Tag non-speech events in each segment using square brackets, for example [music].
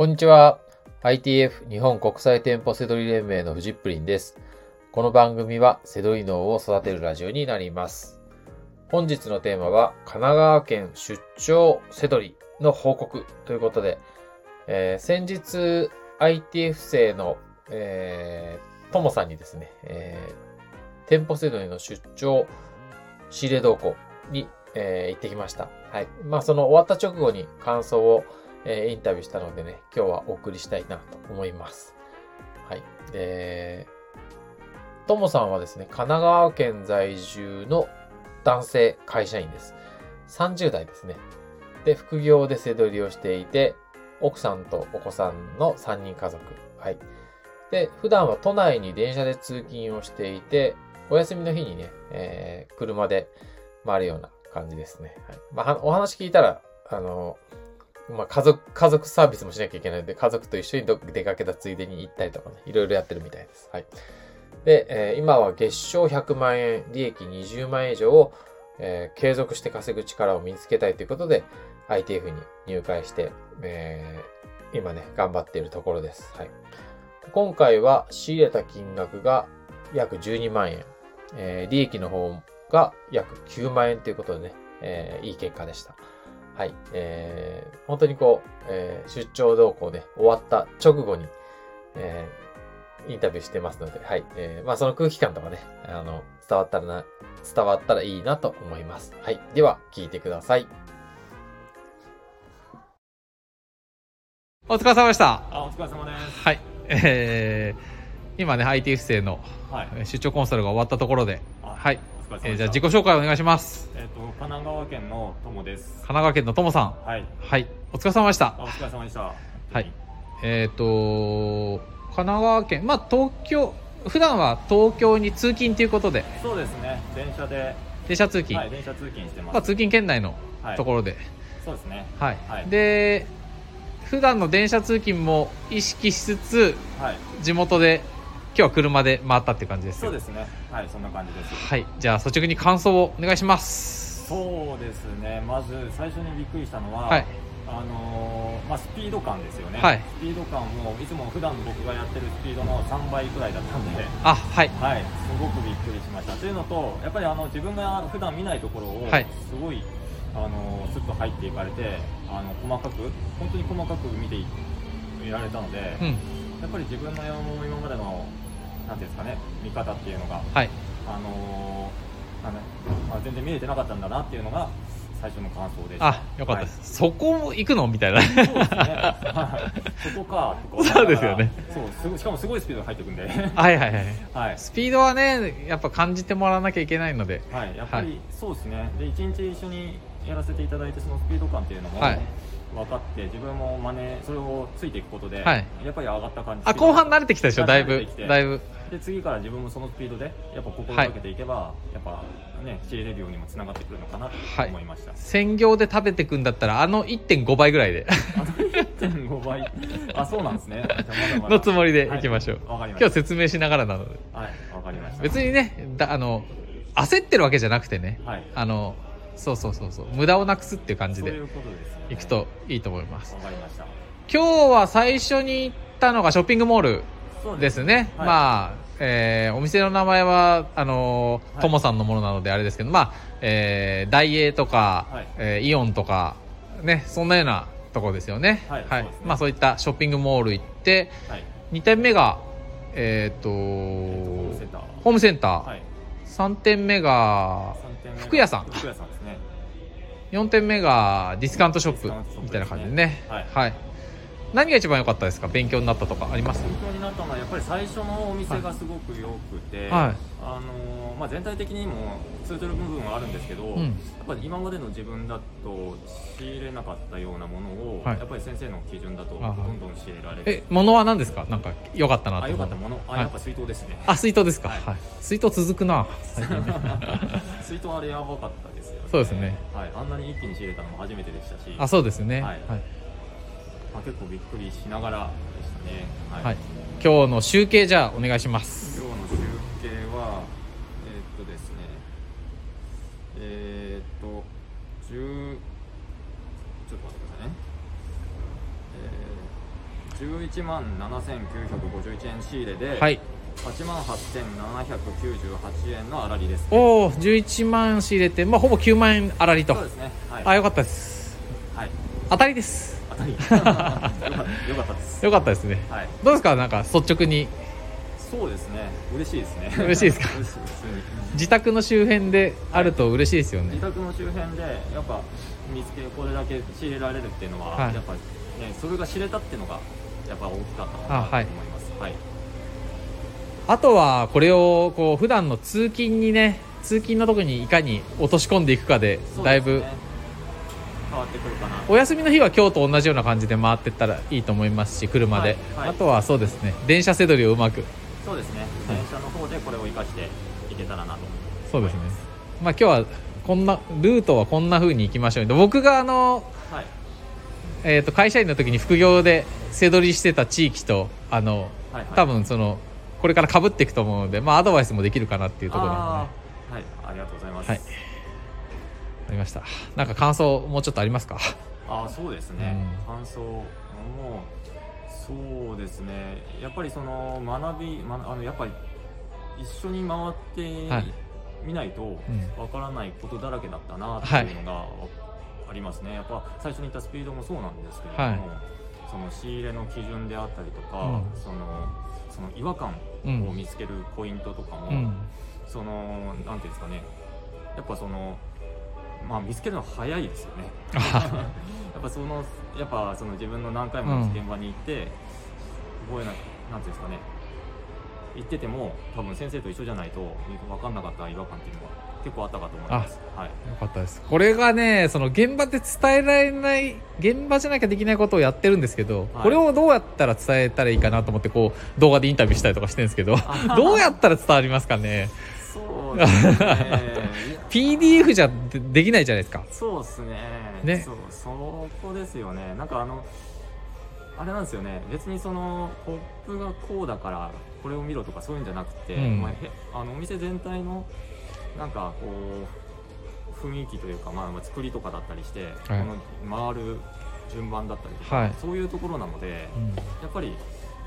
こんにちは。ITF 日本国際店舗セドリ連盟のフジップリンです。この番組はセドリ脳を育てるラジオになります。本日のテーマは神奈川県出張セドリの報告ということで、えー先日 ITF 生の、えー、ともさんにですね、えー店舗セドリの出張仕入れ動向に、えー行ってきました。はい。まあその終わった直後に感想をえーインタビューしたのでね、今日はお送りしたいなと思います。はい。で、ともさんはですね、神奈川県在住の男性会社員です。30代ですね。で、副業で背取りをしていて、奥さんとお子さんの3人家族。はい。で、普段は都内に電車で通勤をしていて、お休みの日にね、えー車で回るような感じですね。はい。まあ、お話聞いたら、あの、まあ、家族、家族サービスもしなきゃいけないので、家族と一緒にど出かけたついでに行ったりとかね、いろいろやってるみたいです。はい。で、えー今は月賞100万円、利益20万円以上を、えー継続して稼ぐ力を身につけたいということで、ITF に入会して、えー今ね、頑張っているところです。はい。今回は仕入れた金額が約12万円、えー利益の方が約9万円ということでね、えーいい結果でした。はい。えー、本当にこう、えー出張動向で終わった直後に、えーインタビューしてますので、はい。えーまあその空気感とかね、あの、伝わったらな、伝わったらいいなと思います。はい。では、聞いてください。お疲れ様でした。あ、お疲れ様です。はい。えー、今ね、IT 不正の出張コンサルが終わったところで、あはい。お疲れ様でした。えーじゃあ自己紹介お願いします。えっ、と、神奈川県の友です神。奈川県のともさん。はい。はい。お疲れ様でしたあ、。お疲れ様でした。はい。えっ、と神奈川県、まあ東京、普段は東京に通勤ということで、そうですね。電車で、電車通勤、はい、電車通勤してます。まあ通勤圏内のはいところで、そうですね。はい。はいで、普段の電車通勤も意識しつつ、はい。地元で、今日は車で回ったって感じですよそうですね。はい、そんな感じです。はい、じゃあ率直に感想をお願いします。そうですね。まず最初にびっくりしたのは、はい、あのーまあスピード感ですよね。はいスピード感もいつも普段僕がやってるスピードの3倍くらいだったんで。あ、はい、はい、すごくびっくりしました。というのと、やっぱりあの自分が普段見ないところを、はいすごいあのスッと入っていかれて、あの細かく、本当に細かく見ていられたので、うん、やっぱり自分の今までのなんていうんですかね、見方っていうのが、はい、あのなんだまあ、全然見れてなかったんだなっていうのが最初の感想でした。あ、よかったです。そこも行くのみたいな。はい。そうですね。はいそこかそうですよね。そうすしかもすごいスピードで入っていくんで、はいはいはい。はい。スピードはね、やっぱ感じてもらわなきゃいけないので。はい、やっぱりそうですね、で一日一緒にやらせていただいて、そのスピード感っていうのもはい分かって、自分も真似、それをついていくことで、はいやっぱり上がった感じあ、後半慣れてきたでしょ、だいぶだいぶ。で次から自分もそのスピードで、やっぱ心がけていけば、やっぱね、仕入れるようにもつながってくるのかなとはい思いました。専業で食べてくんだったら、あの1.5倍ぐらいで、あの1.5倍、あ、そうなんですね。じゃあまだまだのつもりで行きましょう。はい。今日説明しながらなので。はい、わかりました。別にね、だあの、焦ってるわけじゃなくてね、はい、あの、そうそうそうそう、無駄をなくすっていう感じでいくといいと思います。わかりました。今日は最初に行ったのがショッピングモールですね。はいまあ、えーお店の名前は、あのー、はいともさんのものなのであれですけど、まあ、えー、ダイエーとか、はいえーイオンとか、ね、そんなようなとこですよね。はいそうですねまあ、そういったショッピングモール行って、はい、2点目が、えっ、と、えっとホームセンター。ホームセンター。はい。3点目が、三点目が服屋さん服屋さんですね。4点目がディスカウントショップディスカウントショップみたいな感じでね。はいはい。何が一番良かったですか？勉強になったとか。あります？勉強になったのはやっぱり最初のお店がすごく良くて、はい。あのまあ、全体的にも通じる部分はあるんですけど、うん。やっぱり今までの自分だと仕入れなかったようなものを、はい。やっぱり先生の基準だとどあんどん仕入れられる。え、物は何ですか？なんか良かったなと。あ良かったもの？あ、はい。やっぱ水筒ですね。あ、水筒ですか？は。はい。い水筒続くな。[laughs] 水筒あれやばかったですよね。そうですね。はい、あんなに一気に仕入れたのも初めてでしたし。あ、そうですね。ははいい。まあ、結構びっくりしながらでしたね。はい、はい。今日の集計じゃあお願いします。今日の集計はえーっとですね。えーっと10ちょっと待ってくださいね。え11万7951円仕入れで、はい。8万8798円の粗利です、おお11万仕入れて、まあ、ほぼ9万円粗利と。そうですね。はい。あよかったです。はい。当たりですった [laughs] よかったです。よかったですね。はい。どうですか？なんか率直に。そうですね。嬉しいですね。嬉しいですか？[laughs] 自宅の周辺であると嬉しいですよね。自宅の周辺でやっぱ見つけこれだけ仕入れられるっていうのは、はい。やっぱねそれが知れたっていうのがやっぱ大きかったなとあはい。思います。はい、あとはこれをこう普段の通勤にね通勤のとこにいかに落とし込んでいくかでだいぶ変わってくるかなお休みの日は今日と同じような感じで回ってったらいいと思いますし車で、はい。はいあとはそうですね。電車せどりをうまく。そうですね。電車の方でこれを生かしていけたらなと。そうですね。まあ今日はこんなルートはこんな風に行きましょう。僕があの、はい。えー、と会社員の時に副業で背取りしてた地域とあのはいはい。多分そのこれからかぶっていくと思うので、まあ、アドバイスもできるかなっていうところですねあーはい。ありがとうございます、はい。ありました。なんか感想もうちょっとありますか？ああそうですね、うん。感想もそうですね。やっぱりその学び、ま、あのやっぱり一緒に回ってはい。みないとうん。わからないことだらけだったなっていうのがありますね、やっぱ最初に言ったスピードもそうなんですけれども、はい。その仕入れの基準であったりとか、うん。そのその違和感うん。を見つけるポイントとかも、うん。そのなんていうんですかね。やっぱそのまあ見つけるの早いですよね。あ [laughs] やっぱそのやっぱその自分の何回も現場に行って、覚えないなんていうんですかね。行ってても多分先生と一緒じゃないと分かんなかった違和感っていうのが結構あったかと思います。はい。よかったです。これがねその現場で伝えられない現場じゃなきゃできないことをやってるんですけど、はい。これをどうやったら伝えたらいいかなと思ってこう動画でインタビューしたりとかしてるんですけどあ [laughs] どうやったら伝わりますかね？[laughs] PDF じゃでできないじゃないですか。そうですね。ね。そうそこですよね。なんかあのあれなんですよね。別にそのポップがこうだからこれを見ろとかそういうんじゃなくて、うん。まあ、へあのお店全体のなんかこう雰囲気というか、まあ、まあ作りとかだったりして、この回る順番だったりとか、はい。そういうところなのでうん。やっぱり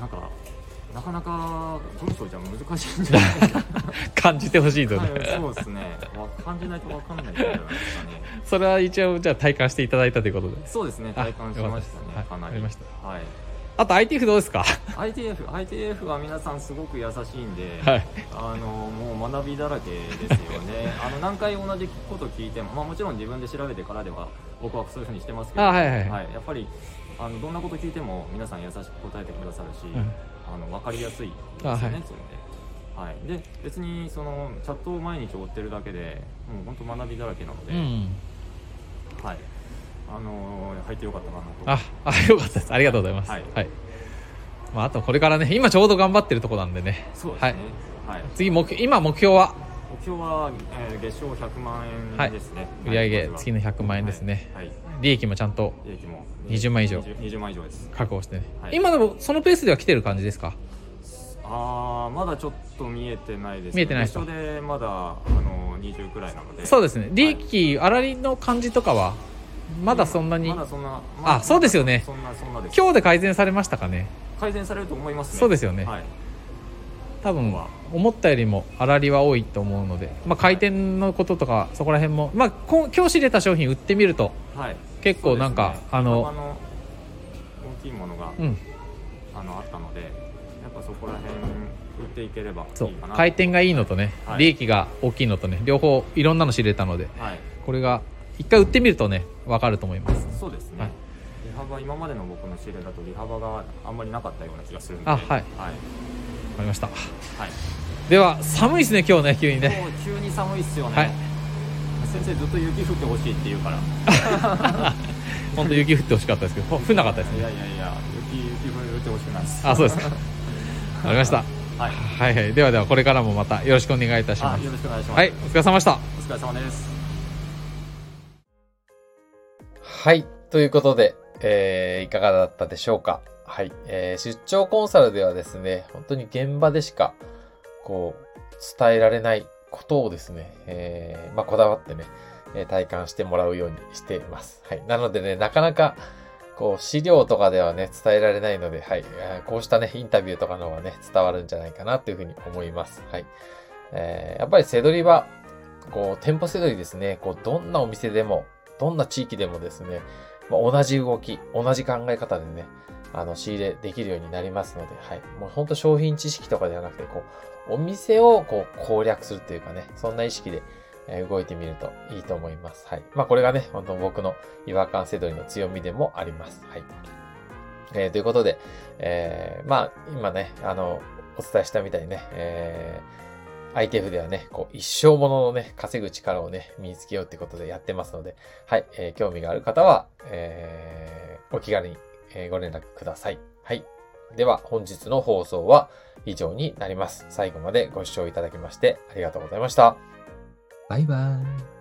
なんかなかなか文章じゃ難しいんじゃないか感じてほしいとな、ね、はい、そうですね。わ感じないとわかんないんじゃないですかねそれは一応じゃあ体感していただいたということで。そうですねあ体感しましたねよかなりはいわかりました。はい。あと ITF どうですか？ITF ITF は皆さんすごく優しいんで、はい。あのもう学びだらけですよね。[laughs] あの何回同じこと聞いても、まあ、もちろん自分で調べてからでは僕はそういうふうにしてますけどあはいはい。はいやっぱりあのどんなこと聞いても皆さん優しく答えてくださるし、うんあの分かりやすいですよね、あはい。そういうので。はい、で別にそのチャットを毎日追ってるだけでもう本当学びだらけなので、うん。はい。あの入ってよかったかなと。ああよかったです。ありがとうございます。はい。まあ、あとこれからね今ちょうど頑張ってるとこなんでね。そうですね、はい。次目標今目標は？目標は、えー月賞100万円ですね、売上はい月の100万円ですね。はい、はい利益もちゃんと利益も。20万以上。20, 20万以上です。確保してね、はい。今でもそのペースでは来てる感じですか？ああまだちょっと見えてないです見えてないですでまだあの20くらいなので。そうですね。利益粗利の感じとかはまだそんなに？まだそんな、あそうですよね。そんなそんなです。今日で改善されましたかね？改善されると思いますね。そうですよね。はい多分思ったよりも粗利は多いと思うので、まあ、回転のこととかそこら辺も、まあ、こ今日仕入れた商品売ってみるとはい。結構なんか、ねあの幅大きいものが、うん。あのあったのでやっぱそこら辺売っていければそう。回転がいいのとね、はい。利益が大きいのとね両方いろんなの仕入れたのではい。これが一回売ってみるとね分かると思います。そうですね、はい。利幅今までの僕の仕入れだと利幅があんまりなかったような気がするんで。あはい。はい、わかりました。はい。では寒いですね今日ね急にね。もう急に寒いっすよね、はい。先生ずっと雪降ってほしいって言うから。[laughs] 本当雪降ってほしかったですけど降んなかったですいやねいやいや雪雪降ってほしくないです。あそうですか。わかりました。はい。はいはい。ではではこれからもまたよろしくお願いいたします。あよろしくお願いします。はいお疲れ様でした。お疲れ様です。はい。ということで、えー、いかがだったでしょうかはい。えー、出張コンサルではですね、本当に現場でしか、こう、伝えられないことをですね、えー、まあ、こだわってね、え体感してもらうようにしています。はい。なのでね、なかなか、こう、資料とかではね、伝えられないので、はい。こうしたね、インタビューとかの方がね、伝わるんじゃないかなというふうに思います。はい。えー、やっぱりセドリは、こう、店舗セドリですね、こう、どんなお店でも、どんな地域でもですね、まあ、同じ動き、同じ考え方でね、あの、仕入れできるようになりますので、はい。もうほんと商品知識とかではなくて、こう、お店をこう攻略するというかね、そんな意識で、動いてみるといいと思います。はい。まあこれがね、本当僕の違和感セドリの強みでもあります。はい。えー、ということで、えー、まあ今ね、あの、お伝えしたみたいにね、えー、ITF ではね、こう、一生もののね、稼ぐ力をね、身につけようってことでやってますので、はい、えー、興味がある方は、えー、お気軽にえご連絡ください。はい。では、本日の放送は以上になります。最後までご視聴いただきましてありがとうございました。バイバーイ。